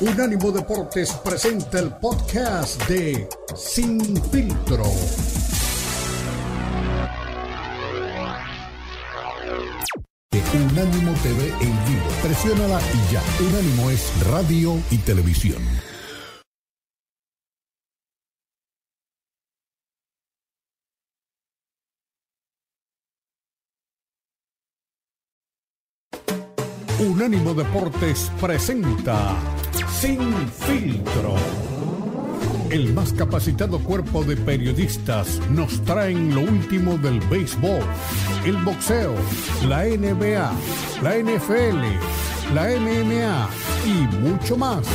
Unánimo Deportes presenta el podcast de Sin Filtro. Unánimo TV en vivo. Presiónala y ya. Unánimo es radio y televisión. Unánimo Deportes presenta Sin Filtro. El más capacitado cuerpo de periodistas nos traen lo último del béisbol, el boxeo, la NBA, la NFL, la MMA y mucho más.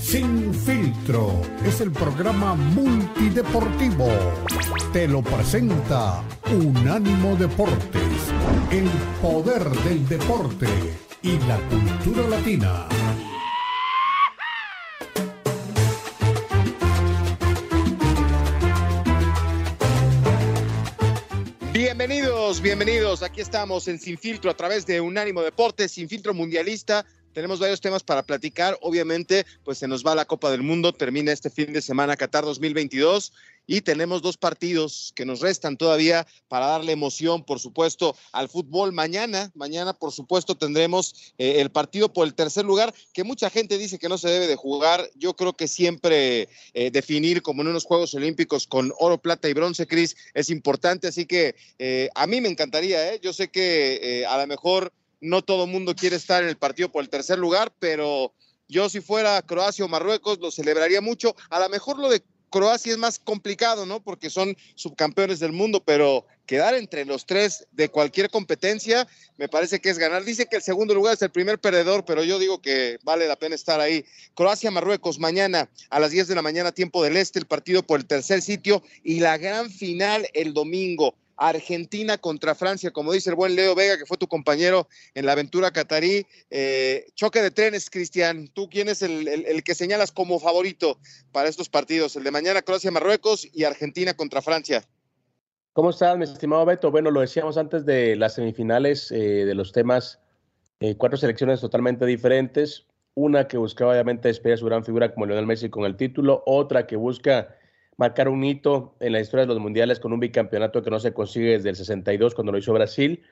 Sin filtro es el programa multideportivo. Te lo presenta Unánimo Deportes, el poder del deporte y la cultura latina. Bienvenidos, bienvenidos. Aquí estamos en Sin Filtro a través de Unánimo Deportes, Sin Filtro Mundialista. Tenemos varios temas para platicar. Obviamente, pues se nos va la Copa del Mundo. Termina este fin de semana Qatar 2022 y tenemos dos partidos que nos restan todavía para darle emoción, por supuesto, al fútbol. Mañana, mañana, por supuesto, tendremos eh, el partido por el tercer lugar, que mucha gente dice que no se debe de jugar. Yo creo que siempre eh, definir como en unos Juegos Olímpicos con oro, plata y bronce, Cris, es importante. Así que eh, a mí me encantaría, Yo sé que a lo mejor no todo el mundo quiere estar en el partido por el tercer lugar, pero yo si fuera Croacia o Marruecos lo celebraría mucho. A lo mejor lo de Croacia es más complicado, ¿no? Porque son subcampeones del mundo, pero quedar entre los tres de cualquier competencia me parece que es ganar. Dice que el segundo lugar es el primer perdedor, pero yo digo que vale la pena estar ahí. Croacia-Marruecos mañana a las 10 de la mañana, tiempo del este, el partido por el tercer sitio y la gran final el domingo. Argentina contra Francia, como dice el buen Leo Vega, que fue tu compañero en la aventura catarí. Eh, choque de trenes, Cristian. ¿Tú quién es el, que señalas como favorito para estos partidos? El de mañana, Croacia-Marruecos y Argentina contra Francia. ¿Cómo estás, mi estimado Beto? Bueno, lo decíamos antes de las semifinales eh, de los temas, eh, cuatro selecciones totalmente diferentes. Una que buscaba obviamente despedir a su gran figura como Lionel Messi con el título, otra que busca marcar un hito en la historia de los mundiales con un bicampeonato que no se consigue desde el 62 cuando lo hizo Brasil.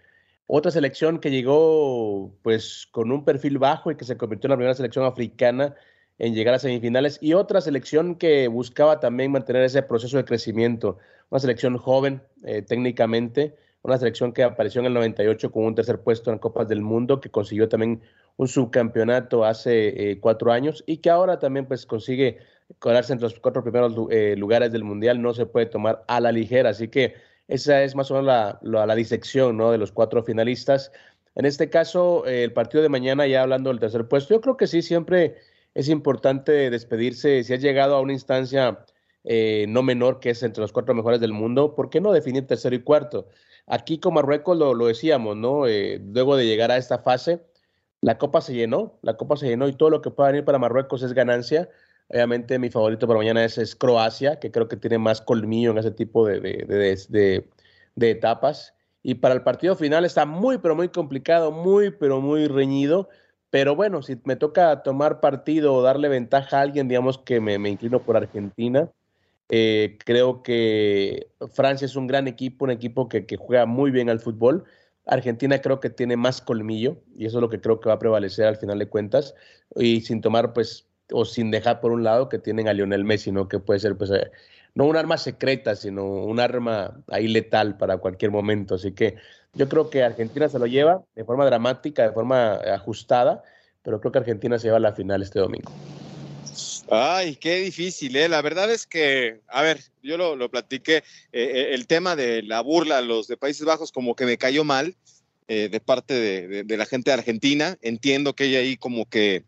Otra selección que llegó pues con un perfil bajo y que se convirtió en la primera selección africana en llegar a semifinales. Y otra selección que buscaba también mantener ese proceso de crecimiento, una selección joven eh, técnicamente, una selección que apareció en el 98 con un tercer puesto en Copas del Mundo, que consiguió también un subcampeonato hace eh, cuatro años y que ahora también pues consigue colarse entre los cuatro primeros eh, lugares del Mundial no se puede tomar a la ligera. Así que esa es más o menos la, la, disección ¿no? de los cuatro finalistas. En este caso, el partido de mañana, ya hablando del tercer puesto, yo creo que sí, siempre es importante despedirse. Si has llegado a una instancia eh, no menor que es entre los cuatro mejores del mundo, ¿por qué no definir tercero y cuarto? Aquí con Marruecos lo, lo decíamos, ¿no? Eh, luego de llegar a esta fase, la copa se llenó, la copa se llenó y todo lo que pueda venir para Marruecos es ganancia. Obviamente mi favorito para mañana es, Croacia, que creo que tiene más colmillo en ese tipo de, de, etapas. Y para el partido final está muy, pero muy complicado, muy, pero muy reñido. Pero bueno, si me toca tomar partido o darle ventaja a alguien, digamos que me, inclino por Argentina. Eh, creo que Francia es un gran equipo, un equipo que, que, juega muy bien al fútbol. Argentina creo que tiene más colmillo y eso es lo que creo que va a prevalecer al final de cuentas. Y sin tomar pues o sin dejar por un lado que tienen a Lionel Messi, ¿no? Que puede ser, pues, eh, no un arma secreta, sino un arma ahí letal para cualquier momento. Así que yo creo que Argentina se lo lleva de forma dramática, de forma ajustada, pero creo que Argentina se lleva a la final este domingo. Ay, qué difícil, ¿eh? La verdad es que, a ver, yo lo, lo platiqué, eh, eh, el tema de la burla a los de Países Bajos como que me cayó mal de parte de, de, la gente de Argentina. Entiendo que hay ahí como que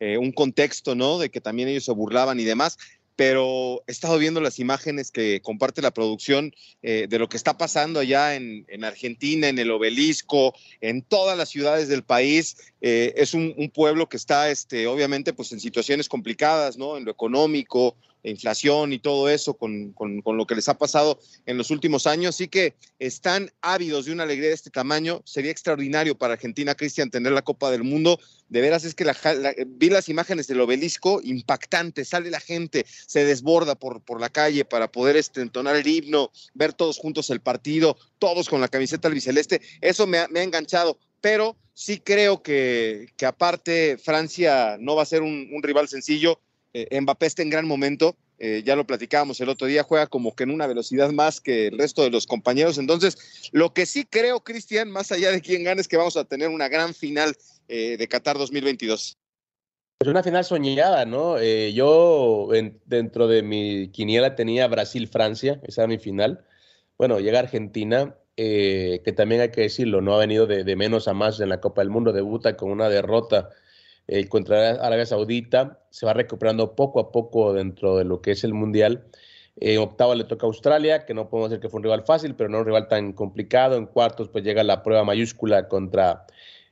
eh, un contexto, ¿no? De que también ellos se burlaban y demás pero he estado viendo las imágenes que comparte la producción eh, de lo que está pasando allá en, Argentina, en el obelisco, en todas las ciudades del país. eh, es un, pueblo que está, este, obviamente, pues en situaciones complicadas, ¿no? En lo económico, inflación y todo eso, con, lo que les ha pasado en los últimos años. Así que están ávidos de una alegría de este tamaño. Sería extraordinario para Argentina, Cristian, tener la Copa del Mundo. De veras es que vi las imágenes del obelisco, impactante, sale la gente, se desborda por, por la calle para poder este, entonar el himno, ver todos juntos el partido, todos con la camiseta albiceleste. Eso me ha, me ha enganchado, pero sí creo que, que, aparte Francia no va a ser un rival sencillo eh, Mbappé está en gran momento, eh, ya lo platicábamos el otro día, juega como que en una velocidad más que el resto de los compañeros. Entonces, lo que sí creo, Cristian, más allá de quién gane, es que vamos a tener una gran final eh, de Qatar 2022. Es una final soñada, ¿no? yo dentro de mi quiniela tenía Brasil-Francia, esa era mi final. Bueno, llega Argentina, que también hay que decirlo, no ha venido de, de menos a más en la Copa del Mundo, debuta con una derrota eh, contra Arabia Saudita, se va recuperando poco a poco dentro de lo que es el Mundial. En octava le toca a Australia, que no podemos decir que fue un rival fácil, pero no un rival tan complicado. En cuartos, pues llega la prueba mayúscula contra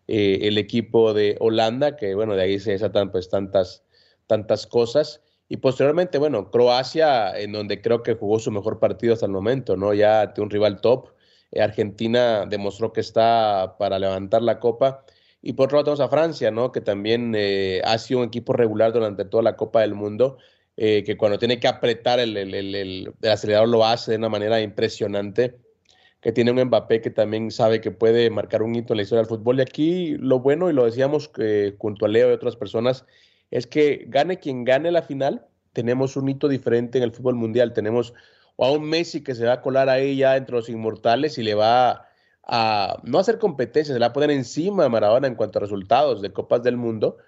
eh, el equipo de Holanda, que bueno, de ahí se desatan pues tantas, tantas cosas. Y posteriormente, bueno, Croacia, en donde creo que jugó su mejor partido hasta el momento, ¿no? Ya de un rival top. Eh, Argentina demostró que está para levantar la copa y por otro lado tenemos a Francia, ¿no? Que también eh, ha sido un equipo regular durante toda la Copa del Mundo, eh, que cuando tiene que apretar el, el, el, el, acelerador lo hace de una manera impresionante, que tiene un Mbappé que también sabe que puede marcar un hito en la historia del fútbol. Y aquí lo bueno, y lo decíamos eh, junto a Leo y otras personas, es que gane quien gane la final, tenemos un hito diferente en el fútbol mundial. Tenemos a un Messi que se va a colar ahí ya entre los inmortales y le va a no hacer competencia, se la poner encima a Maradona en cuanto a resultados de Copas del Mundo.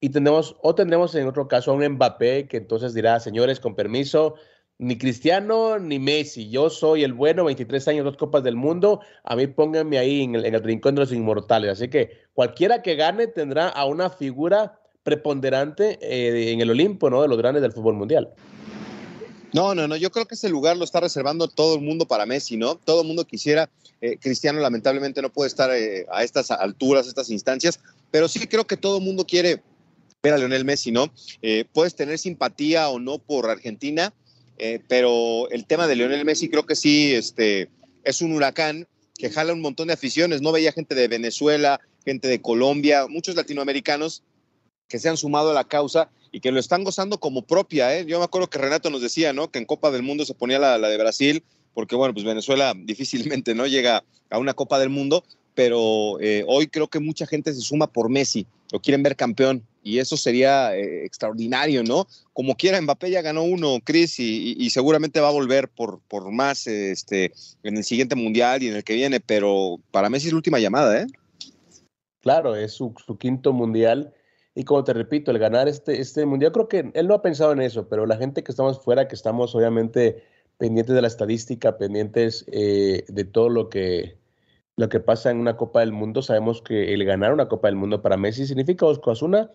Y tenemos, o tendremos en otro caso a un Mbappé que entonces dirá, señores, con permiso, ni Cristiano ni Messi, yo soy el bueno, 23 años, dos Copas del Mundo, a mí pónganme ahí en el, rincón de los inmortales. Así que cualquiera que gane tendrá a una figura preponderante eh, en el Olimpo, ¿no? De los grandes del fútbol mundial. No, no, no, yo creo que ese lugar lo está reservando todo el mundo para Messi, ¿no? Todo el mundo quisiera, eh, Cristiano lamentablemente no puede estar eh, a estas alturas, a estas instancias, pero sí creo que todo el mundo quiere ver a Lionel Messi, ¿no? Eh, puedes tener simpatía o no por Argentina, pero el tema de Lionel Messi creo que sí, este, es un huracán que jala un montón de aficiones, no veía gente de Venezuela, gente de Colombia, muchos latinoamericanos que se han sumado a la causa y que lo están gozando como propia. ¿eh? Yo me acuerdo que Renato nos decía, ¿no? Que en Copa del Mundo se ponía la, de Brasil, porque bueno, pues Venezuela difícilmente no llega a una Copa del Mundo, pero eh, hoy creo que mucha gente se suma por Messi, lo quieren ver campeón y eso sería eh, extraordinario, ¿no? Como quiera, Mbappé ya ganó uno, Chris, y, seguramente va a volver por, por más este, en el siguiente mundial y en el que viene, pero para Messi es la última llamada, ¿eh? Claro, es su quinto mundial y como te repito, el ganar este, este mundial, creo que él no ha pensado en eso, pero la gente que estamos fuera, que estamos obviamente pendientes de la estadística, pendientes eh, de todo lo que, lo que pasa en una Copa del Mundo, sabemos que el ganar una Copa del Mundo para Messi significa dos cosas.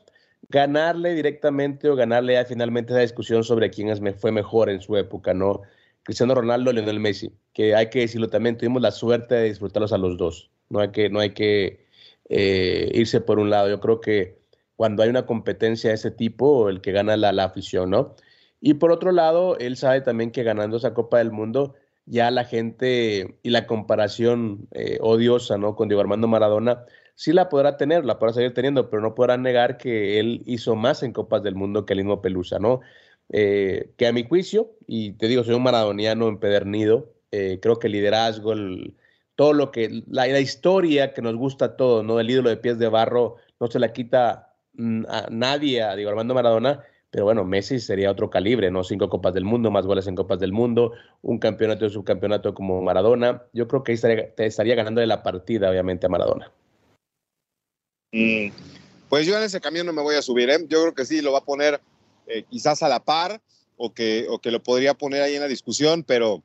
Ganarle directamente o ganarle ya finalmente esa discusión sobre quién fue mejor en su época, ¿no? Cristiano Ronaldo, Lionel Messi, que hay que decirlo también, tuvimos la suerte de disfrutarlos a los dos. No hay que, no hay que eh, irse por un lado. Yo creo que cuando hay una competencia de ese tipo, el que gana la, la afición, ¿no? Y por otro lado, él sabe también que ganando esa Copa del Mundo, ya la gente y la comparación eh, odiosa, ¿no? Con Diego Armando Maradona, sí la podrá tener, la podrá seguir teniendo, pero no podrá negar que él hizo más en Copas del Mundo que el mismo Pelusa, ¿no? Eh, que a mi juicio, y te digo, soy un maradoniano empedernido, eh, creo que el liderazgo, todo lo que, la, historia que nos gusta a todos, ¿no? El ídolo de pies de barro no se la quita nadie a Armando Maradona, pero bueno, Messi sería otro calibre, ¿no? Cinco Copas del Mundo, más goles en Copas del Mundo, un campeonato y subcampeonato como Maradona. Yo creo que ahí estaría, estaría ganándole la partida, obviamente, a Maradona. Mm, pues yo en ese camión no me voy a subir, ¿eh? Yo creo que sí, lo va a poner eh, quizás a la par o que, o que lo podría poner ahí en la discusión, pero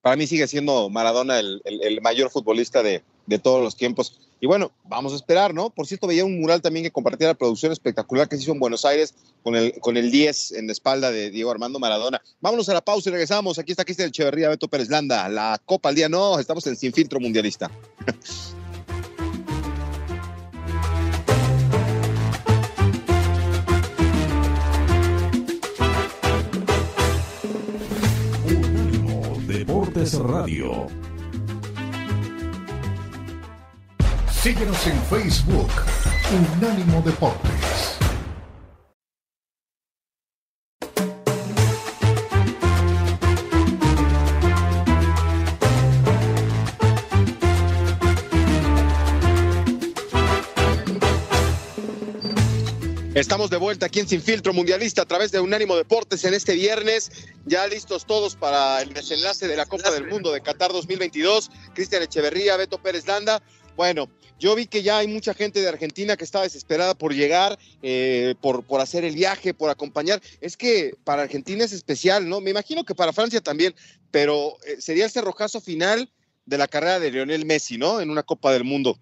para mí sigue siendo Maradona el, el, mayor futbolista de, de todos los tiempos. Y bueno, vamos a esperar, ¿no? Por cierto, veía un mural también que compartía la producción espectacular que se hizo en Buenos Aires con el, con el 10 en la espalda de Diego Armando Maradona. Vámonos a la pausa y regresamos. Aquí está Cristian Echeverría, Beto Pérez Landa. La Copa al día no, estamos en Sin Filtro Mundialista. Deportes Radio Síguenos en Facebook, Unánimo Deportes. Estamos de vuelta aquí en Sin Filtro Mundialista a través de Unánimo Deportes en este viernes. Ya listos todos para el desenlace de la Copa del Mundo de Qatar 2022. Cristian Echeverría, Beto Pérez Landa. Bueno, yo vi que ya hay mucha gente de Argentina que está desesperada por llegar, eh, por, por hacer el viaje, por acompañar. Es que para Argentina es especial, ¿no? Me imagino que para Francia también, pero eh, sería el cerrojazo final de la carrera de Lionel Messi, ¿no? En una Copa del Mundo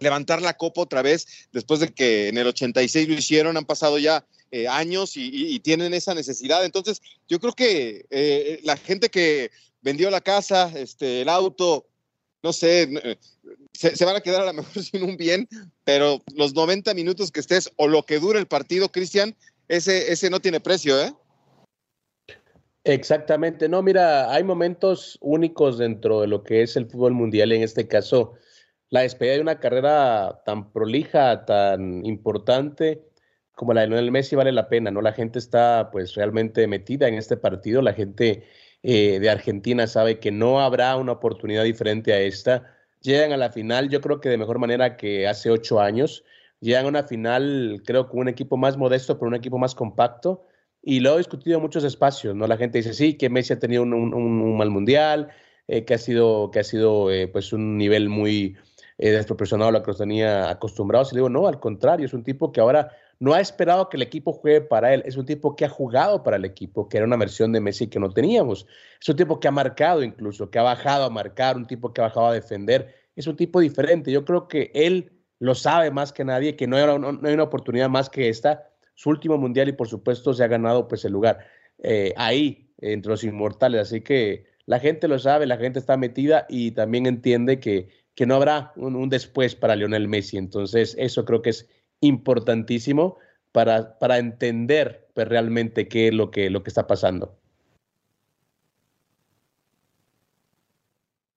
levantar la copa otra vez después de que en el 86 lo hicieron, han pasado ya eh, años y, tienen esa necesidad. Entonces, yo creo que la gente que vendió la casa, este, el auto, no sé, eh, se, van a quedar a lo mejor sin un bien, pero los 90 minutos que estés o lo que dure el partido, Cristian, ese, ese no tiene precio, ¿eh? Exactamente, no, mira, hay momentos únicos dentro de lo que es el fútbol mundial, en este caso, la despedida de una carrera tan prolija, tan importante como la de Lionel Messi vale la pena, ¿no? La gente está pues realmente metida en este partido, la gente eh, de Argentina sabe que no habrá una oportunidad diferente a esta. Llegan a la final, yo creo que de mejor manera que hace ocho años. Llegan a una final, creo, con un equipo más modesto, pero un equipo más compacto. Y lo he discutido en muchos espacios, ¿no? La gente dice, sí, que Messi ha tenido un, mal mundial, eh, que ha sido, que ha sido eh, pues un nivel muy, eh, desproporcionado a lo que los tenía acostumbrados. Y le digo, no, al contrario, es un tipo que ahora no ha esperado que el equipo juegue para él, es un tipo que ha jugado para el equipo, que era una versión de Messi que no teníamos. Es un tipo que ha marcado incluso, que ha bajado a marcar, un tipo que ha bajado a defender. Es un tipo diferente. Yo creo que él lo sabe más que nadie, que no hay, una oportunidad más que esta. Su último mundial y por supuesto se ha ganado pues el lugar eh, ahí entre los inmortales. Así que la gente lo sabe, la gente está metida y también entiende que que no habrá un, después para Lionel Messi. Entonces, eso creo que es importantísimo para, para entender pues, realmente qué es lo que, lo que está pasando.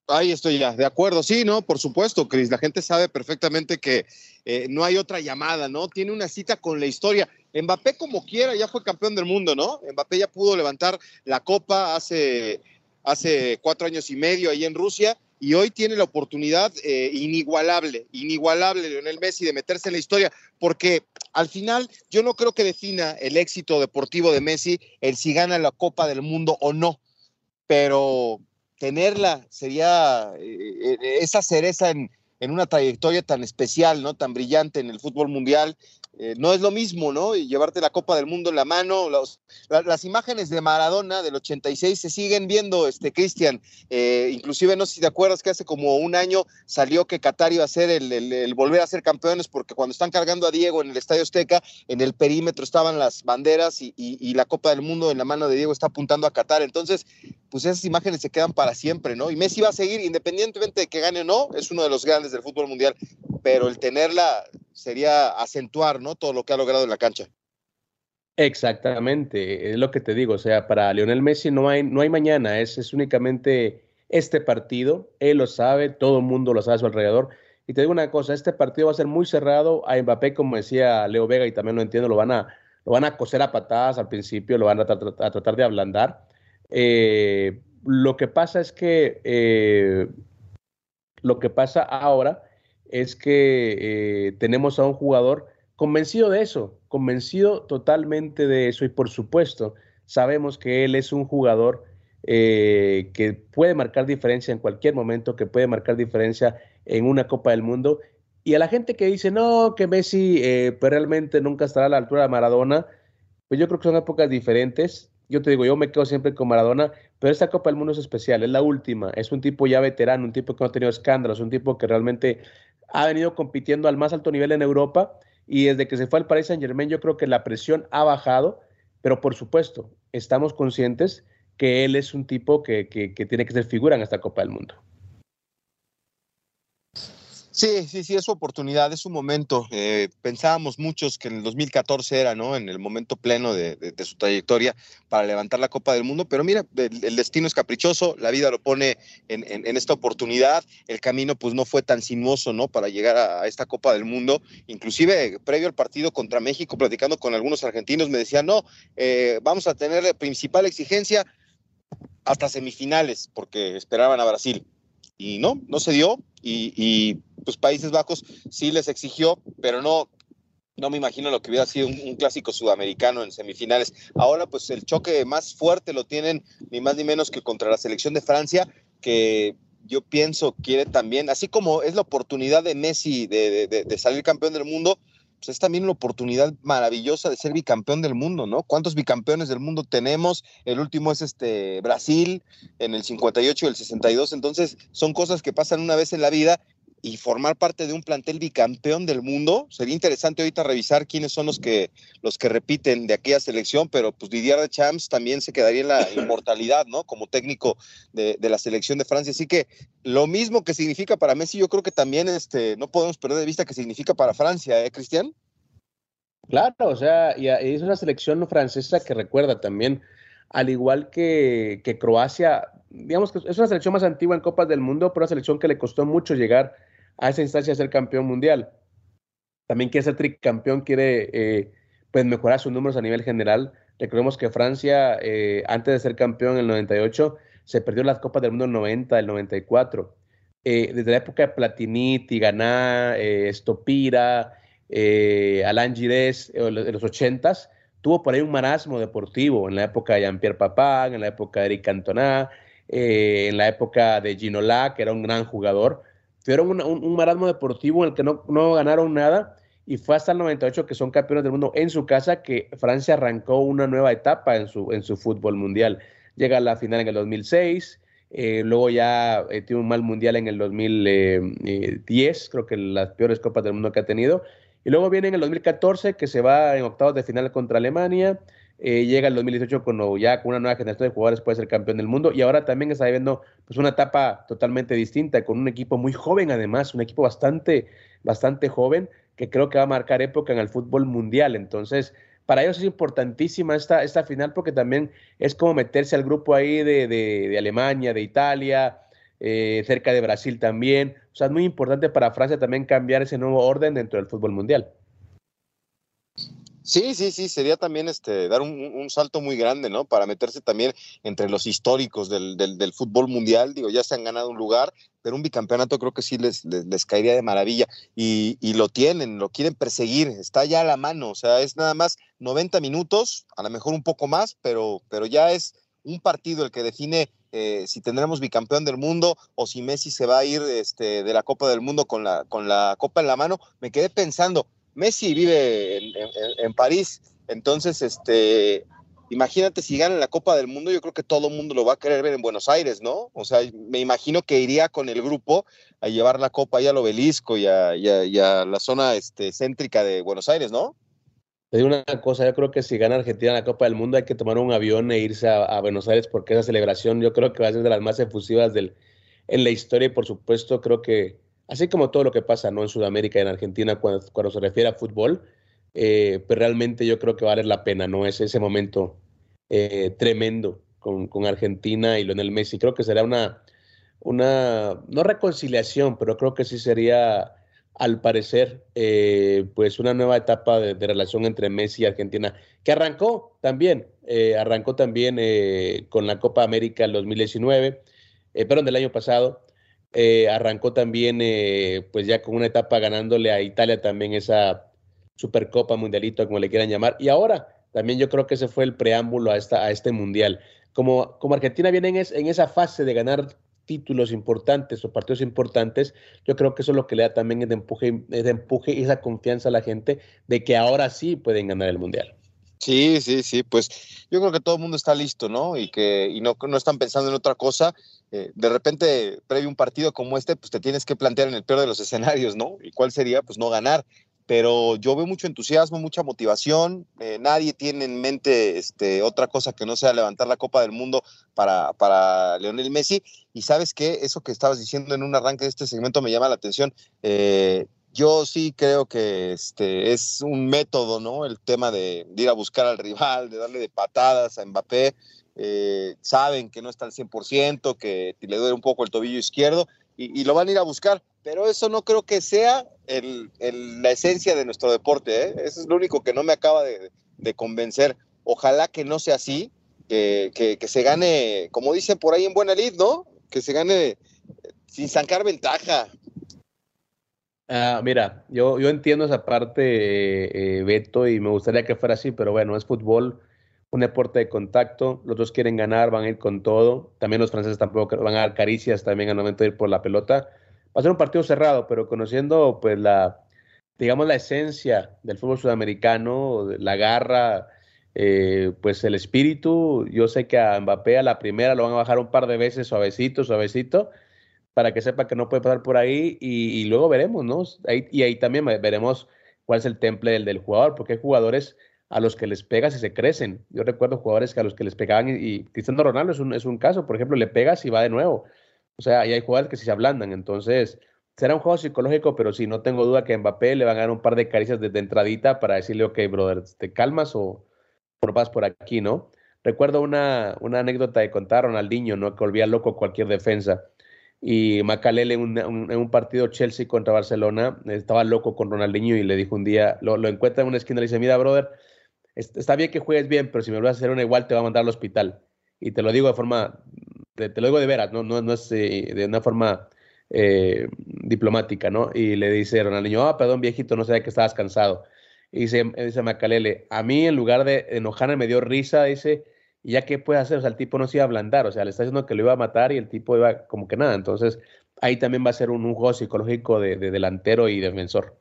Ahí estoy ya, de acuerdo. Sí, no, por supuesto, Cris. La gente sabe perfectamente que eh, no hay otra llamada, ¿no? Tiene una cita con la historia. Mbappé, como quiera, ya fue campeón del mundo, ¿no? Mbappé ya pudo levantar la copa hace, hace cuatro años y medio ahí en Rusia y hoy tiene la oportunidad eh, inigualable, inigualable Lionel Messi de meterse en la historia, porque al final yo no creo que defina el éxito deportivo de Messi el si gana la Copa del Mundo o no, pero tenerla sería eh, eh, esa cereza en, en una trayectoria tan especial, ¿no? Tan brillante en el fútbol mundial eh, no es lo mismo, ¿no? Y llevarte la Copa del Mundo en la mano. las imágenes de Maradona del 86 se siguen viendo, este Cristian. Eh, inclusive, no sé si te acuerdas que hace como un año salió que Qatar iba a ser el, volver a ser campeones, porque cuando están cargando a Diego en el Estadio Azteca, en el perímetro estaban las banderas y, y la Copa del Mundo en la mano de Diego está apuntando a Qatar. Entonces, pues esas imágenes se quedan para siempre, ¿no? Y Messi va a seguir, independientemente de que gane o no, es uno de los grandes del fútbol mundial, pero el tenerla sería acentuar, ¿no? Todo lo que ha logrado en la cancha. Exactamente, es lo que te digo, o sea, para Lionel Messi no hay, no hay mañana, es, es únicamente este partido, él lo sabe, todo el mundo lo sabe a su alrededor. Y te digo una cosa, este partido va a ser muy cerrado, a Mbappé, como decía Leo Vega, y también lo entiendo, lo van a, lo van a coser a patadas al principio, lo van a, tratar de ablandar. Eh, lo que pasa es que eh, lo que pasa ahora es que eh, tenemos a un jugador convencido de eso, convencido totalmente de eso y por supuesto sabemos que él es un jugador eh, que puede marcar diferencia en cualquier momento, que puede marcar diferencia en una Copa del Mundo. Y a la gente que dice, no, que Messi eh, pues realmente nunca estará a la altura de Maradona, pues yo creo que son épocas diferentes. Yo te digo, yo me quedo siempre con Maradona, pero esta Copa del Mundo es especial, es la última, es un tipo ya veterano, un tipo que no ha tenido escándalos, un tipo que realmente ha venido compitiendo al más alto nivel en Europa y desde que se fue al Paris Saint Germain yo creo que la presión ha bajado, pero por supuesto estamos conscientes que él es un tipo que, tiene que ser figura en esta Copa del Mundo. Sí, sí, sí, es su oportunidad, es su momento. Eh, pensábamos muchos que en el 2014 era, ¿no? En el momento pleno de, su trayectoria para levantar la Copa del Mundo, pero mira, el, destino es caprichoso, la vida lo pone en, esta oportunidad, el camino pues no fue tan sinuoso, ¿no? Para llegar a, esta Copa del Mundo, inclusive previo al partido contra México, platicando con algunos argentinos, me decían, no, eh, vamos a tener la principal exigencia hasta semifinales, porque esperaban a Brasil y no, no se dio y, pues Países Bajos sí les exigió, pero no, no me imagino lo que hubiera sido un, clásico sudamericano en semifinales. Ahora pues el choque más fuerte lo tienen ni más ni menos que contra la selección de Francia, que yo pienso quiere también, así como es la oportunidad de Messi de salir campeón del mundo, pues es también una oportunidad maravillosa de ser bicampeón del mundo, ¿no? ¿Cuántos bicampeones del mundo tenemos? El último es este Brasil en el 58 y el 62, entonces son cosas que pasan una vez en la vida y formar parte de un plantel bicampeón del mundo. Sería interesante ahorita revisar quiénes son los que, los que repiten de aquella selección, pero pues Didier de Champs también se quedaría en la inmortalidad, ¿no? Como técnico de, la selección de Francia. Así que lo mismo que significa para Messi, yo creo que también este, no podemos perder de vista que significa para Francia, ¿eh, Cristian? Claro, o sea, y es una selección francesa que recuerda también, al igual que, que Croacia, digamos que es una selección más antigua en Copas del Mundo, pero una selección que le costó mucho llegar a esa instancia de ser campeón mundial. También quiere ser tricampeón, quiere eh, pues mejorar sus números a nivel general. Recordemos que Francia, eh, antes de ser campeón en el 98, se perdió las Copas del Mundo en el 90, el 94. Eh, desde la época de Platini, Tiganá, Stopira, Alain Girés, en los 80 tuvo por ahí un marasmo deportivo en la época de Jean-Pierre Papin, en la época de Eric Cantona, en la época de Ginola, que era un gran jugador, Tuvieron un, marasmo deportivo en el que no, no, ganaron nada y fue hasta el 98 que son campeones del mundo en su casa que Francia arrancó una nueva etapa en su, en su fútbol mundial. Llega a la final en el 2006, eh, luego ya eh, tiene un mal mundial en el 2010, creo que las peores copas del mundo que ha tenido. Y luego viene en el 2014 que se va en octavos de final contra Alemania. Eh, llega el 2018 cuando ya con una nueva generación de jugadores puede ser campeón del mundo y ahora también está viviendo pues una etapa totalmente distinta con un equipo muy joven además, un equipo bastante, bastante joven que creo que va a marcar época en el fútbol mundial. Entonces, para ellos es importantísima esta, esta final porque también es como meterse al grupo ahí de, de, Alemania, de Italia, eh, cerca de Brasil también. O sea, es muy importante para Francia también cambiar ese nuevo orden dentro del fútbol mundial. Sí, sí, sí, sería también este, dar un, salto muy grande, ¿no? Para meterse también entre los históricos del, del, fútbol mundial. Digo, ya se han ganado un lugar, pero un bicampeonato creo que sí les, les, caería de maravilla. Y, y, lo tienen, lo quieren perseguir, está ya a la mano. O sea, es nada más 90 minutos, a lo mejor un poco más, pero, pero ya es un partido el que define eh, si tendremos bicampeón del mundo o si Messi se va a ir este, de la Copa del Mundo con la, con la Copa en la mano. Me quedé pensando Messi vive en, París, entonces, este, imagínate si gana la Copa del Mundo, yo creo que todo el mundo lo va a querer ver en Buenos Aires, ¿no? O sea, me imagino que iría con el grupo a llevar la Copa ahí al obelisco y a, la zona este, céntrica de Buenos Aires, ¿no? Te digo una cosa, yo creo que si gana Argentina la Copa del Mundo hay que tomar un avión e irse a, Buenos Aires porque esa celebración yo creo que va a ser de las más efusivas del, en la historia y por supuesto creo que así como todo lo que pasa ¿no? en Sudamérica en Argentina cuando, se refiere a fútbol, eh, pues realmente yo creo que vale la pena, ¿no? Es ese momento eh, tremendo con, Argentina y Lionel Messi. Creo que será una, una, no reconciliación, pero creo que sí sería, al parecer, eh, pues una nueva etapa de, relación entre Messi y Argentina, que arrancó también, arrancó también con la Copa América el 2019, perdón, del año pasado, eh, arrancó también, eh, pues ya con una etapa ganándole a Italia también esa Supercopa Mundialito, como le quieran llamar. Y ahora también yo creo que ese fue el preámbulo a, esta, a este Mundial. Como, como Argentina viene en, en esa fase de ganar títulos importantes o partidos importantes, yo creo que eso es lo que le da también el empuje, el empuje y esa confianza a la gente de que ahora sí pueden ganar el Mundial. Sí, sí, sí, pues yo creo que todo el mundo está listo, ¿no? Y que y no, no están pensando en otra cosa. Eh, de repente, previo a un partido como este, pues te tienes que plantear en el peor de los escenarios, ¿no? ¿Y cuál sería? Pues no ganar pero yo veo mucho entusiasmo, mucha motivación. Eh, nadie tiene en mente este, otra cosa que no sea levantar la Copa del Mundo para, para Leonel Messi. Y sabes qué, eso que estabas diciendo en un arranque de este segmento me llama la atención. Eh, yo sí creo que este es un método, ¿no? El tema de, ir a buscar al rival, de darle de patadas a Mbappé. Eh, saben que no está al 100%, que le duele un poco el tobillo izquierdo y, lo van a ir a buscar. Pero eso no creo que sea la esencia de nuestro deporte. ¿eh? Eso es lo único que no me acaba de, convencer. Ojalá que no sea así, que, que, se gane, como dicen por ahí en Buena Lid, ¿no? Que se gane sin sacar ventaja. Ah, mira, yo, yo entiendo esa parte, eh, eh, Beto, y me gustaría que fuera así, pero bueno, es fútbol, un deporte de contacto, los dos quieren ganar, van a ir con todo, también los franceses tampoco van a dar caricias también al momento de ir por la pelota. Va a ser un partido cerrado, pero conociendo pues la, digamos, la esencia del fútbol sudamericano, la garra, eh, pues el espíritu, yo sé que a Mbappé a la primera lo van a bajar un par de veces suavecito, suavecito, para que sepa que no puede pasar por ahí y, luego veremos, ¿no? y ahí también veremos cuál es el temple del, del, jugador, porque hay jugadores a los que les pegas y se crecen. Yo recuerdo jugadores que a los que les pegaban y, Cristiano Ronaldo es un, es un caso, por ejemplo, le pegas y va de nuevo. O sea, y hay jugadores que sí se ablandan, entonces será un juego psicológico, pero sí, no tengo duda que a Mbappé le van a dar un par de caricias desde entradita para decirle, ok, brother, ¿te calmas o, no vas por aquí, no? Recuerdo una, una anécdota de contar Ronaldinho, ¿no? Que volvía loco cualquier defensa y Macalele en un, partido Chelsea contra Barcelona estaba loco con Ronaldinho y le dijo un día, lo, encuentra en una esquina y le dice, mira, brother, está bien que juegues bien, pero si me vas a hacer una igual te va a mandar al hospital. Y te lo digo de forma, te, lo digo de veras, no, no, no es eh, de una forma eh, diplomática, ¿no? Y le dice Ronaldinho, ah, perdón, viejito, no sabía que estabas cansado. Y dice, dice Macalele, a mí en lugar de enojarme me dio risa, dice, y ya qué puede hacer, o sea, el tipo no se iba a ablandar, o sea, le está diciendo que lo iba a matar y el tipo iba como que nada, entonces ahí también va a ser un, juego psicológico de delantero y defensor.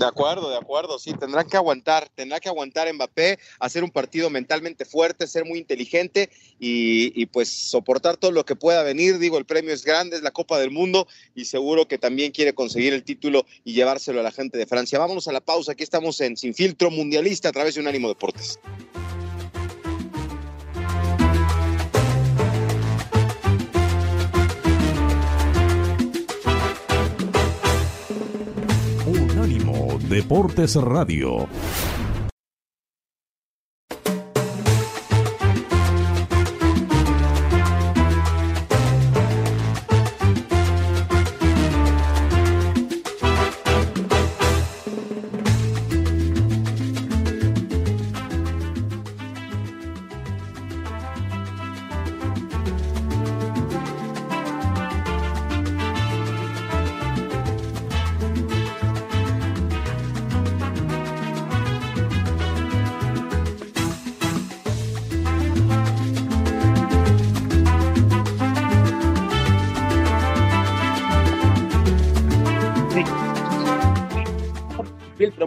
De acuerdo, de acuerdo, sí, tendrán que aguantar, tendrá que aguantar Mbappé, hacer un partido mentalmente fuerte, ser muy inteligente y, pues soportar todo lo que pueda venir. Digo, el premio es grande, es la Copa del Mundo y seguro que también quiere conseguir el título y llevárselo a la gente de Francia. Vámonos a la pausa, aquí estamos en Sin Filtro Mundialista a través de Unánimo Deportes. Deportes Radio.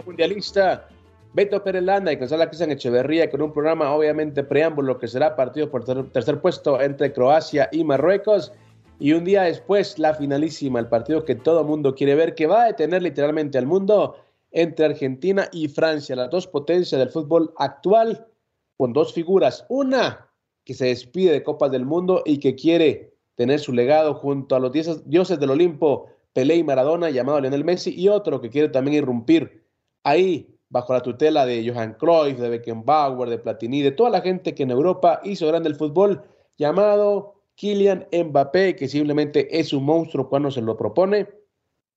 Mundialista Beto Perelanda y Gonzalo Cristian Echeverría con un programa obviamente preámbulo que será partido por tercer puesto entre Croacia y Marruecos. Y un día después la finalísima, el partido que todo mundo quiere ver, que va a detener literalmente al mundo entre Argentina y Francia, las dos potencias del fútbol actual, con dos figuras. Una que se despide de Copas del Mundo y que quiere tener su legado junto a los dioses, dioses del Olimpo, Pelé y Maradona, llamado Lionel Messi, y otro que quiere también irrumpir ahí bajo la tutela de Johan Cruyff, de Beckenbauer, de Platini, de toda la gente que en Europa hizo grande el fútbol, llamado Kylian Mbappé, que simplemente es un monstruo cuando se lo propone.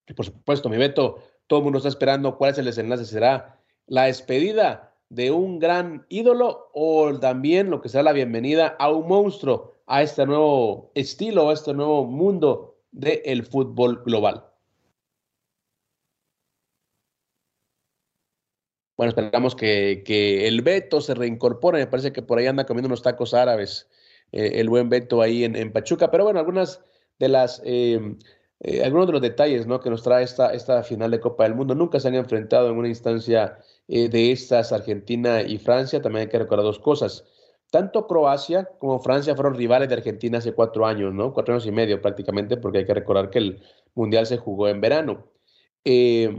Y por supuesto, mi Beto, todo el mundo está esperando cuál es el desenlace. ¿Será la despedida de un gran ídolo o también lo que será la bienvenida a un monstruo, a este nuevo estilo, a este nuevo mundo del fútbol global? Bueno, esperamos que, el Beto se reincorpore. Me parece que por ahí anda comiendo unos tacos árabes, eh, el buen Beto ahí en, Pachuca. Pero bueno, algunas de las, em, eh, algunos de los detalles ¿no? que nos trae esta, esta final de Copa del Mundo. Nunca se han enfrentado en una instancia eh, de estas, Argentina y Francia. También hay que recordar dos cosas. tanto Croacia como Francia fueron rivales de Argentina hace cuatro años, ¿no? Cuatro años y medio prácticamente, porque hay que recordar que el Mundial se jugó en verano. Eh,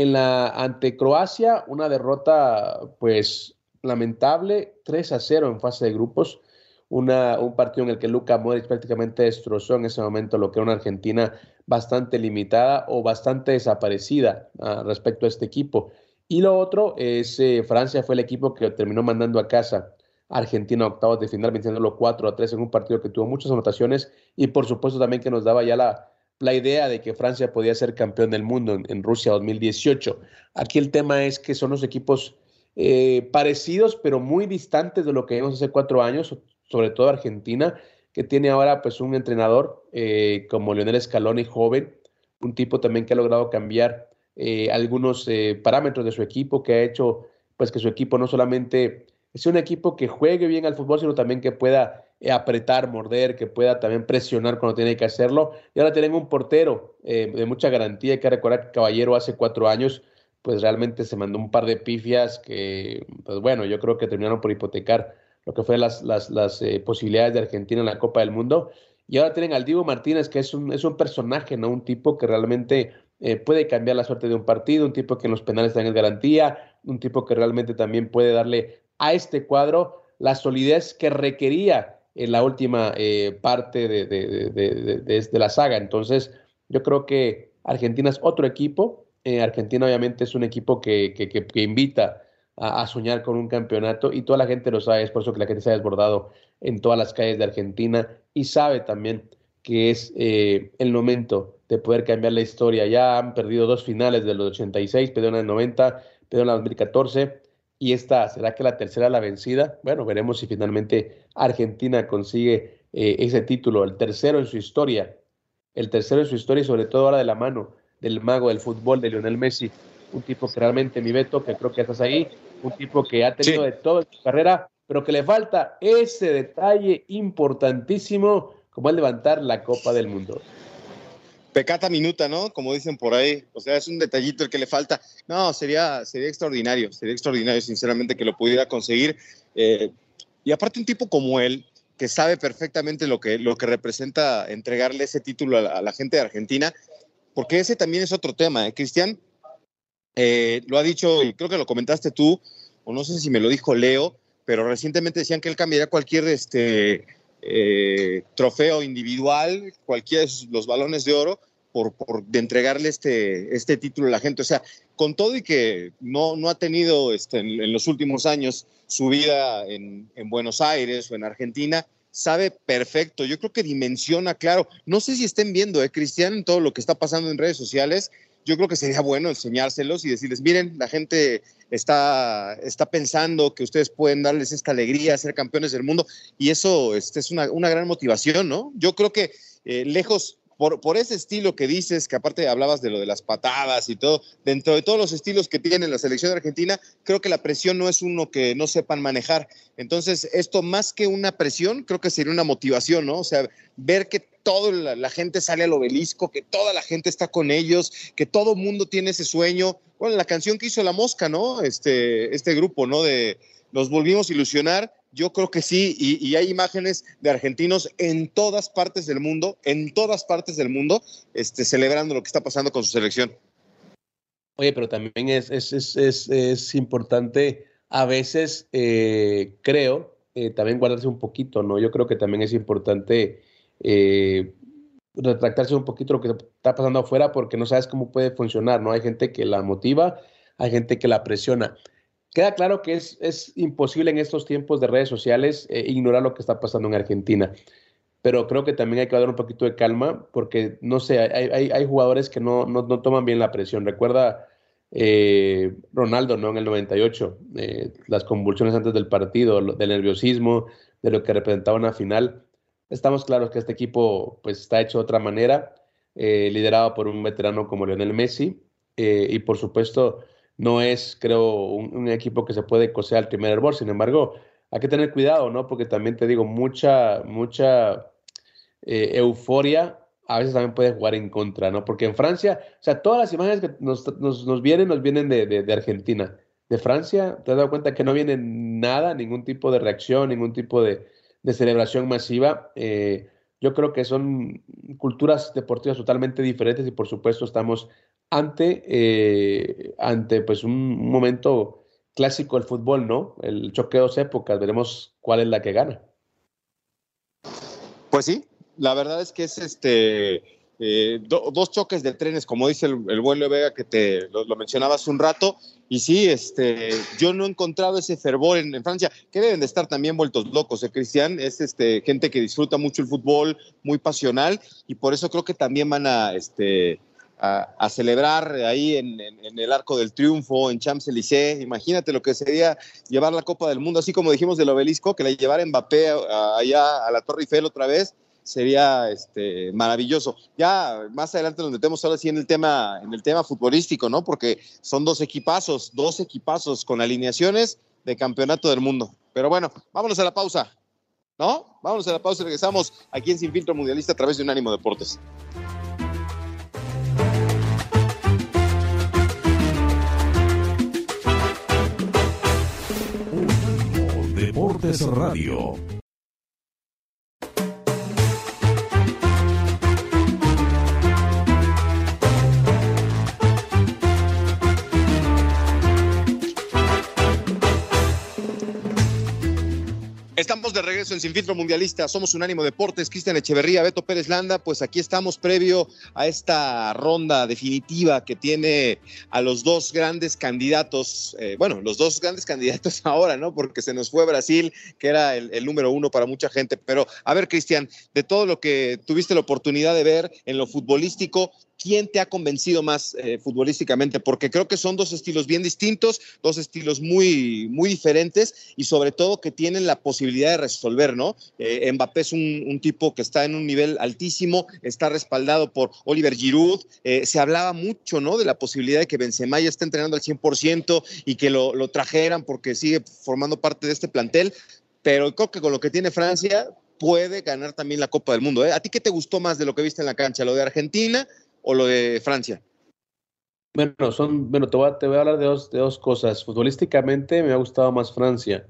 en la ante Croacia, una derrota, pues, lamentable, 3 a 0 en fase de grupos. Una, un partido en el que Luka Modric prácticamente destrozó en ese momento lo que era una Argentina bastante limitada o bastante desaparecida ah, respecto a este equipo. Y lo otro es eh, Francia fue el equipo que terminó mandando a casa Argentina octavos de final, venciéndolo 4 a 3 en un partido que tuvo muchas anotaciones y por supuesto también que nos daba ya la, la idea de que Francia podía ser campeón del mundo en, Rusia 2018. Aquí el tema es que son los equipos eh, parecidos pero muy distantes de lo que vimos hace cuatro años, sobre todo Argentina, que tiene ahora pues un entrenador eh, como Leonel Scaloni joven, un tipo también que ha logrado cambiar eh, algunos parámetros de su equipo, que ha hecho pues que su equipo no solamente sea un equipo que juegue bien al fútbol, sino también que pueda apretar, morder, que pueda también presionar cuando tiene que hacerlo. Y ahora tienen un portero de mucha garantía. Hay que recordar que Caballero hace cuatro años, pues realmente se mandó un par de pifias que, pues bueno, yo creo que terminaron por hipotecar lo que fue las, las, las posibilidades de Argentina en la Copa del Mundo. Y ahora tienen al Diego Martínez, que es un, es un personaje, ¿no? Un tipo que realmente eh, puede cambiar la suerte de un partido, un tipo que en los penales en garantía, un tipo que realmente también puede darle a este cuadro la solidez que requería en la última eh, parte de, de, la saga. Entonces, yo creo que Argentina es otro equipo. Eh, Argentina obviamente es un equipo que, que, que invita a, soñar con un campeonato y toda la gente lo sabe, es por eso que la gente se ha desbordado en todas las calles de Argentina y sabe también que es el momento de poder cambiar la historia. Ya han perdido dos finales de los 86, perdieron en el 90, perdieron en el 2014 y esta será que la tercera la vencida. Bueno, veremos si finalmente Argentina consigue eh, ese título, el tercero en su historia, el tercero en su historia y sobre todo ahora de la mano del mago del fútbol de Lionel Messi, un tipo que realmente mi Beto, que creo que estás ahí, un tipo que ha tenido de todo en su carrera, pero que le falta ese detalle importantísimo como el levantar la Copa del Mundo pecata minuta, ¿no? Como dicen por ahí. O sea, es un detallito el que le falta. No, sería, sería extraordinario, sería extraordinario, sinceramente, que lo pudiera conseguir. Eh, y aparte, un tipo como él, que sabe perfectamente lo que, lo que representa entregarle ese título a la, gente de Argentina, porque ese también es otro tema. ¿eh? Cristian eh, lo ha dicho, y creo que lo comentaste tú, o no sé si me lo dijo Leo, pero recientemente decían que él cambiaría cualquier este, eh, trofeo individual, cualquiera de los balones de oro, por, de entregarle este, este título a la gente. O sea, con todo y que no, no ha tenido este, en, los últimos años su vida en, en, Buenos Aires o en Argentina, sabe perfecto. Yo creo que dimensiona, claro. No sé si estén viendo, ¿eh, Cristian, todo lo que está pasando en redes sociales yo creo que sería bueno enseñárselos y decirles, miren, la gente está, está pensando que ustedes pueden darles esta alegría, ser campeones del mundo, y eso este, es una, gran motivación, ¿no? Yo creo que eh, lejos, por, ese estilo que dices, que aparte hablabas de lo de las patadas y todo, dentro de todos los estilos que tiene la selección de Argentina, creo que la presión no es uno que no sepan manejar. Entonces, esto más que una presión, creo que sería una motivación, ¿no? O sea, ver que toda la, gente sale al obelisco, que toda la gente está con ellos, que todo mundo tiene ese sueño. Bueno, la canción que hizo La Mosca, ¿no? Este, este grupo, ¿no? De Nos volvimos a ilusionar. Yo creo que sí, y, hay imágenes de argentinos en todas partes del mundo, en todas partes del mundo, este, celebrando lo que está pasando con su selección. Oye, pero también es, es, importante, a veces eh, creo, eh, también guardarse un poquito, ¿no? Yo creo que también es importante eh, retractarse un poquito lo que está pasando afuera porque no sabes cómo puede funcionar, ¿no? Hay gente que la motiva, hay gente que la presiona. Queda claro que es, es imposible en estos tiempos de redes sociales eh, ignorar lo que está pasando en Argentina, pero creo que también hay que dar un poquito de calma porque, no sé, hay, hay, jugadores que no, no, no, toman bien la presión. Recuerda eh, Ronaldo, ¿no? En el 98, eh, las convulsiones antes del partido, del nerviosismo, de lo que representaba una final Estamos claros que este equipo pues, está hecho de otra manera, liderado por un veterano como Lionel Messi, y por supuesto no es, creo, un, equipo que se puede coser al primer hervor. Sin embargo, hay que tener cuidado, ¿no? Porque también te digo, mucha, mucha eh, euforia a veces también puede jugar en contra, ¿no? Porque en Francia, o sea, todas las imágenes que nos, nos, vienen, nos vienen de, de, Argentina. De Francia, te has dado cuenta que no vienen nada, ningún tipo de reacción, ningún tipo de, celebración masiva. Eh, yo creo que son culturas deportivas totalmente diferentes y por supuesto estamos ante, eh, ante pues un momento clásico del fútbol, ¿no? El choque de dos épocas, veremos cuál es la que gana. Pues sí, la verdad es que es este eh, dos choques de trenes, como dice el, el vuelo Vega que te lo, mencionaba hace un rato, y sí, este, yo no he encontrado ese fervor en, Francia, que deben de estar también vueltos locos, ¿eh, Cristian? Es este, gente que disfruta mucho el fútbol, muy pasional, y por eso creo que también van a, este, a, celebrar ahí en, el Arco del Triunfo, en Champs-Élysées. Imagínate lo que sería llevar la Copa del Mundo, así como dijimos del obelisco, que la llevara Mbappé allá a la Torre Eiffel otra vez sería este, maravilloso. Ya más adelante nos metemos ahora sí en el tema, en el tema futbolístico, ¿no? Porque son dos equipazos, dos equipazos con alineaciones de campeonato del mundo. Pero bueno, vámonos a la pausa, ¿no? Vámonos a la pausa y regresamos aquí en Sin Filtro Mundialista a través de Unánimo Deportes. Deportes Radio. Estamos de regreso en Sin Filtro Mundialista, somos Unánimo Deportes, Cristian Echeverría, Beto Pérez Landa, pues aquí estamos previo a esta ronda definitiva que tiene a los dos grandes candidatos, eh, bueno, los dos grandes candidatos ahora, ¿no? Porque se nos fue Brasil, que era el, el número uno para mucha gente, pero a ver, Cristian, de todo lo que tuviste la oportunidad de ver en lo futbolístico, ¿quién te ha convencido más eh, futbolísticamente? Porque creo que son dos estilos bien distintos, dos estilos muy, muy diferentes y sobre todo que tienen la posibilidad de resolver, ¿no? Eh, Mbappé es un, tipo que está en un nivel altísimo, está respaldado por Oliver Giroud, eh, se hablaba mucho, ¿no? De la posibilidad de que Benzema ya esté entrenando al 100% y que lo, lo trajeran porque sigue formando parte de este plantel, pero creo que con lo que tiene Francia puede ganar también la Copa del Mundo. ¿A ti qué te gustó más de lo que viste en la cancha? ¿Lo de Argentina o lo de Francia? Bueno, son, bueno, te voy a, hablar de dos, de dos cosas. Futbolísticamente me ha gustado más Francia,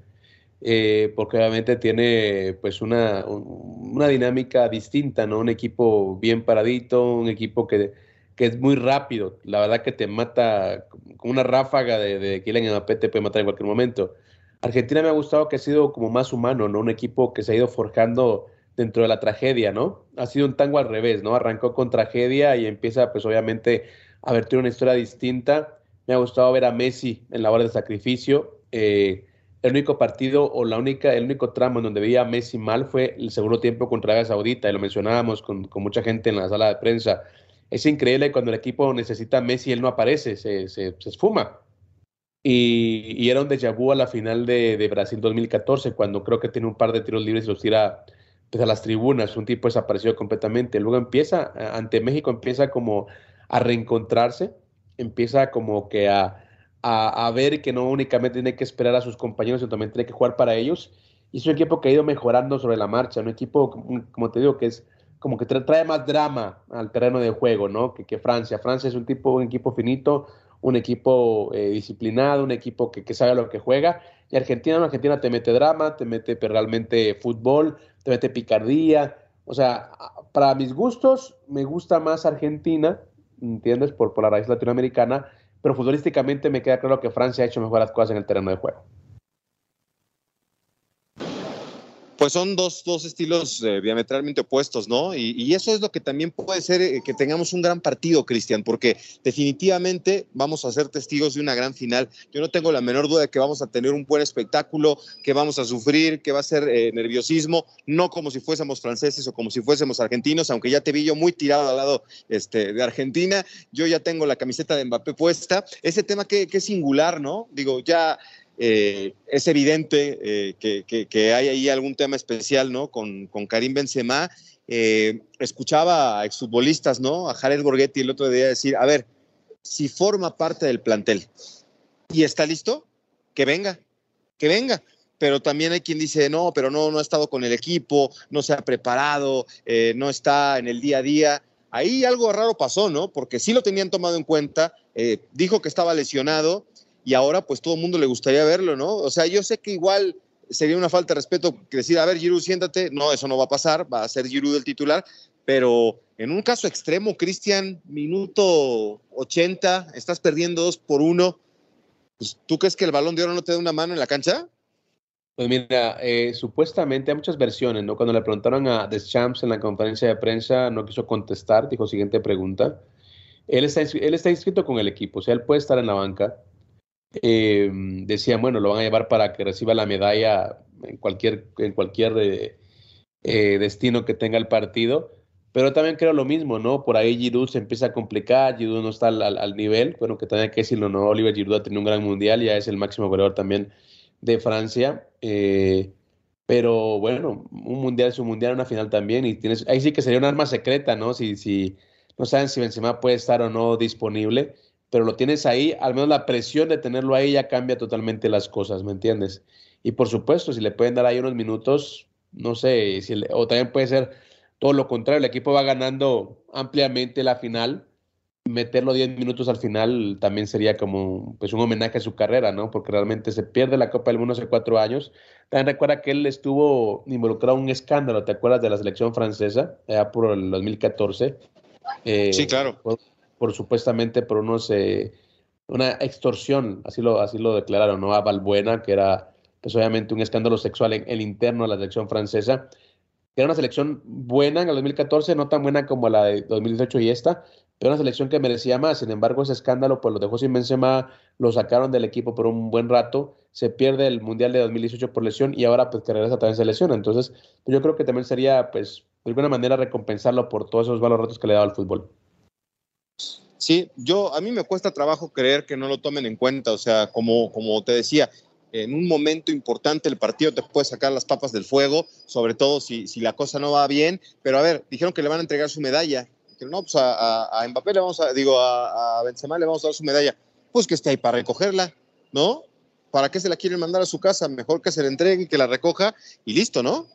eh, porque obviamente tiene pues una, una dinámica distinta, ¿no? Un equipo bien paradito, un equipo que, que es muy rápido. La verdad que te mata con una ráfaga de, de Kylian Mbappé te puede matar en cualquier momento. Argentina me ha gustado que ha sido como más humano, ¿no? Un equipo que se ha ido forjando dentro de la tragedia, ¿no? Ha sido un tango al revés, ¿no? Arrancó con tragedia y empieza, pues obviamente, a vertir una historia distinta. Me ha gustado ver a Messi en la hora de sacrificio. Eh, el único partido o la única, el único tramo en donde veía a Messi mal fue el segundo tiempo contra Arabia Saudita, y lo mencionábamos con, mucha gente en la sala de prensa. Es increíble cuando el equipo necesita a Messi, él no aparece, se, se, esfuma. Y, y, era un déjà vu a la final de, de, Brasil 2014, cuando creo que tiene un par de tiros libres y los tira pues, a las tribunas, un tipo desapareció completamente. Luego empieza, ante México empieza como a reencontrarse, empieza como que a, a, ver que no únicamente tiene que esperar a sus compañeros, sino también tiene que jugar para ellos. Y es un equipo que ha ido mejorando sobre la marcha, un equipo, como te digo, que es como que trae más drama al terreno de juego, ¿no? Que, que Francia. Francia es un tipo, un equipo finito, un equipo eh, disciplinado, un equipo que, que, sabe lo que juega. Y Argentina, Argentina te mete drama, te mete realmente fútbol, te mete picardía. O sea, para mis gustos, me gusta más Argentina, ¿entiendes? Por, por la raíz latinoamericana, pero futbolísticamente me queda claro que Francia ha hecho mejor las cosas en el terreno de juego. Pues son dos, dos estilos eh, diametralmente opuestos, ¿no? Y, eso es lo que también puede ser eh, que tengamos un gran partido, Cristian, porque definitivamente vamos a ser testigos de una gran final. Yo no tengo la menor duda de que vamos a tener un buen espectáculo, que vamos a sufrir, que va a ser eh, nerviosismo, no como si fuésemos franceses o como si fuésemos argentinos, aunque ya te vi yo muy tirado al lado este, de Argentina. Yo ya tengo la camiseta de Mbappé puesta. Ese tema que, que es singular, ¿no? Digo, ya eh, es evidente eh, que, hay ahí algún tema especial, ¿no? Con, Karim Benzema. Eh, escuchaba a exfutbolistas, ¿no? A Jared Borghetti el otro día decir, a ver, si forma parte del plantel y está listo, que venga, que venga. Pero también hay quien dice, no, pero no, no ha estado con el equipo, no se ha preparado, no está en el día a día. Ahí algo raro pasó, ¿no? Porque sí lo tenían tomado en cuenta, dijo que estaba lesionado, y ahora pues todo el mundo le gustaría verlo, ¿no? O sea, yo sé que igual sería una falta de respeto decir, a ver, Giroud, siéntate. No, eso no va a pasar, va a ser Giroud el titular, pero en un caso extremo, Cristian, minuto 80, estás perdiendo dos por uno. Pues, ¿Tú crees que el balón de oro no te da una mano en la cancha? Pues mira, eh, supuestamente hay muchas versiones, ¿no? Cuando le preguntaron a Deschamps en la conferencia de prensa, no quiso contestar, dijo siguiente pregunta. Él está, él está inscrito con el equipo, o sea, él puede estar en la banca. Eh, decían, bueno, lo van a llevar para que reciba la medalla en cualquier, en cualquier eh, eh, destino que tenga el partido. Pero también creo lo mismo, ¿no? Por ahí Giroud se empieza a complicar, Giroud no está al, nivel, bueno, que también hay que decirlo, ¿no? Oliver Giroud ha tenido un gran mundial, ya es el máximo goleador también de Francia. Eh, pero bueno, un mundial es un mundial, una final también. Y tienes, ahí sí que sería un arma secreta, ¿no? Si, si no saben si Benzema puede estar o no disponible, pero lo tienes ahí, al menos la presión de tenerlo ahí ya cambia totalmente las cosas, ¿me entiendes? Y por supuesto, si le pueden dar ahí unos minutos, no sé, si o también puede ser todo lo contrario, el equipo va ganando ampliamente la final meterlo 10 minutos al final también sería como pues, un homenaje a su carrera, ¿no? Porque realmente se pierde la Copa del Mundo hace cuatro años. También recuerda que él estuvo involucrado en un escándalo, ¿te acuerdas de la selección francesa? Ya por el 2014. Eh, sí, claro. Por, supuestamente por eh, una extorsión, así lo, así lo declararon, ¿no? A Balbuena, que era pues obviamente un escándalo sexual en el interno de la selección francesa. Era una selección buena en el 2014, no tan buena como la de 2018 y esta, pero una selección que merecía más. Sin embargo, ese escándalo pues lo dejó sin Benzema, lo sacaron del equipo por un buen rato, se pierde el Mundial de 2018 por lesión y ahora pues que regresa también se lesiona. Entonces, yo creo que también sería pues de alguna manera recompensarlo por todos esos malos ratos que le ha dado al fútbol. Sí, yo a mí me cuesta trabajo creer que no lo tomen en cuenta, o sea, como, como te decía, en un momento importante el partido te puede sacar las papas del fuego, sobre todo si, si la cosa no va bien, pero a ver, dijeron que le van a entregar su medalla, no, pues a, a, Mbappé le vamos a, digo, a, a, Benzema le vamos a dar su medalla, pues que esté ahí para recogerla, ¿no? ¿Para qué se la quieren mandar a su casa? Mejor que se la entregue y que la recoja y listo, ¿no?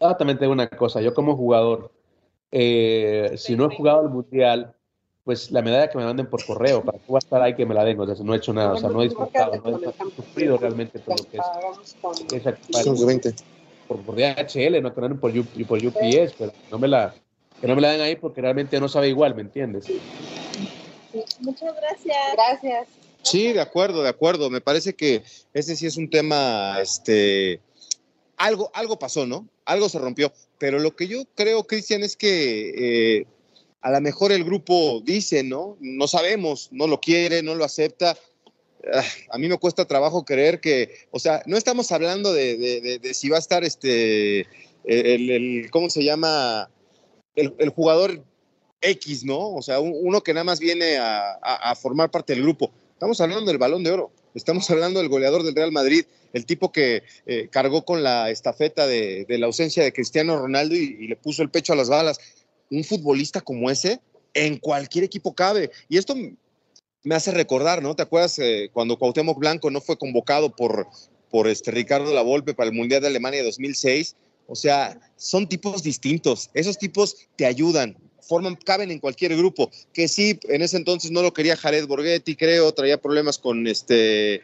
Ah, también tengo una cosa, yo como jugador, eh, si no he jugado el Mundial, pues la medalla que me manden por correo, para que voy a estar ahí que me la den, o sea, no he hecho nada, o sea, no he disfrutado, no he sufrido realmente por lo que es. es por, por DHL, no por, por UPS, pero no me la que no me la den ahí porque realmente no sabe igual, ¿me entiendes? Muchas gracias. Gracias. Sí, de acuerdo, de acuerdo. Me parece que ese sí es un tema, este, algo, algo pasó, ¿no? Algo se rompió. Pero lo que yo creo, Cristian, es que eh, a lo mejor el grupo dice, ¿no? No sabemos, no lo quiere, no lo acepta. Ah, a mí me cuesta trabajo creer que, o sea, no estamos hablando de, si va a estar este, ¿cómo se llama? el, jugador X, ¿no? O sea, uno que nada más viene a, formar parte del grupo. Estamos hablando del balón de oro, estamos hablando del goleador del Real Madrid, el tipo que eh, cargó con la estafeta de, la ausencia de Cristiano Ronaldo y, le puso el pecho a las balas. Un futbolista como ese, en cualquier equipo cabe. Y esto me hace recordar, ¿no? ¿Te acuerdas eh, cuando Cuauhtémoc Blanco no fue convocado por, por este Ricardo Lavolpe para el Mundial de Alemania 2006? O sea, son tipos distintos. Esos tipos te ayudan, forman, caben en cualquier grupo. Que sí, en ese entonces no lo quería Jared Borghetti, creo, traía problemas con este,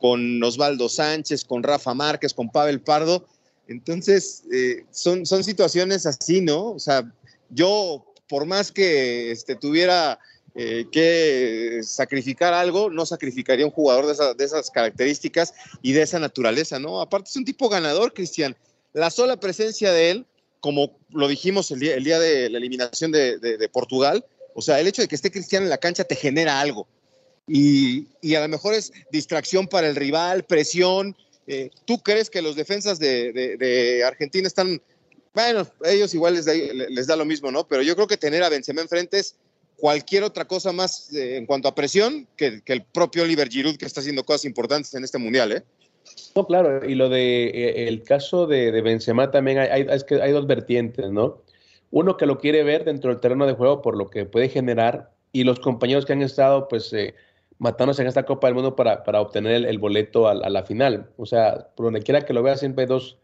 con Osvaldo Sánchez, con Rafa Márquez, con Pavel Pardo. Entonces, eh, son, son situaciones así, ¿no? O sea, yo, por más que este, tuviera eh, que sacrificar algo, no sacrificaría un jugador de, esas características y de esa naturaleza, ¿no? Aparte, es un tipo ganador, Cristian la sola presencia de él, como lo dijimos el día, de la eliminación de, Portugal, o sea, el hecho de que esté Cristiano en la cancha te genera algo. Y, a lo mejor es distracción para el rival, presión. Eh, ¿Tú crees que los defensas de, Argentina están, bueno, ellos igual les da, lo mismo, ¿no? Pero yo creo que tener a Benzema enfrente es cualquier otra cosa más eh, en cuanto a presión que, el propio Oliver Giroud que está haciendo cosas importantes en este mundial, ¿eh? No, claro, y lo de eh, el caso de, de Benzema también hay, es que hay dos vertientes, ¿no? Uno que lo quiere ver dentro del terreno de juego por lo que puede generar y los compañeros que han estado pues eh, matándose en esta Copa del Mundo para, obtener el, boleto a, la final. O sea, por donde quiera que lo vea siempre hay dos,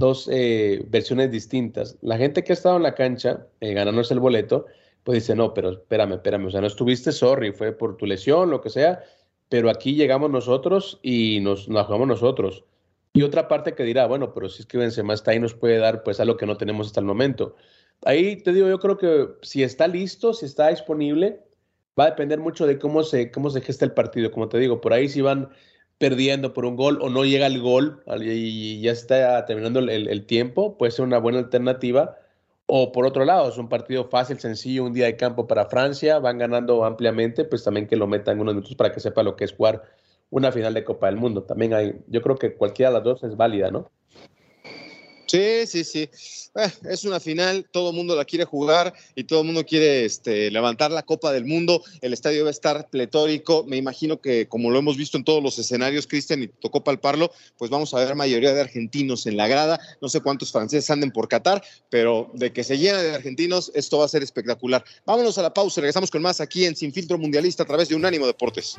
dos eh, versiones distintas. La gente que ha estado en la cancha ganándose el boleto, pues dice, no, pero espérame, espérame, o sea, no estuviste, sorry, fue por tu lesión, lo que sea, pero aquí llegamos nosotros y nos, nos jugamos nosotros. Y otra parte que dirá, bueno, pero si es que Benzema está ahí, nos puede dar pues algo que no tenemos hasta el momento. Ahí te digo, yo creo que si está listo, si está disponible, va a depender mucho de cómo se, cómo se gesta el partido. Como te digo, por ahí si van perdiendo por un gol o no llega el gol y ya está terminando el, tiempo, puede ser una buena alternativa. O por otro lado, es un partido fácil, sencillo, un día de campo para Francia, van ganando ampliamente, pues también que lo metan unos minutos para que sepa lo que es jugar una final de Copa del Mundo. También hay, yo creo que cualquiera de las dos es válida, ¿no? Sí, sí, sí. Eh, es una final, todo el mundo la quiere jugar y todo el mundo quiere este, levantar la Copa del Mundo. El estadio va a estar pletórico. Me imagino que, como lo hemos visto en todos los escenarios, Cristian, y tocó palparlo, pues vamos a ver mayoría de argentinos en la grada. No sé cuántos franceses anden por Qatar, pero de que se llena de argentinos, esto va a ser espectacular. Vámonos a la pausa, regresamos con más aquí en Sin Filtro Mundialista a través de Unánimo Deportes.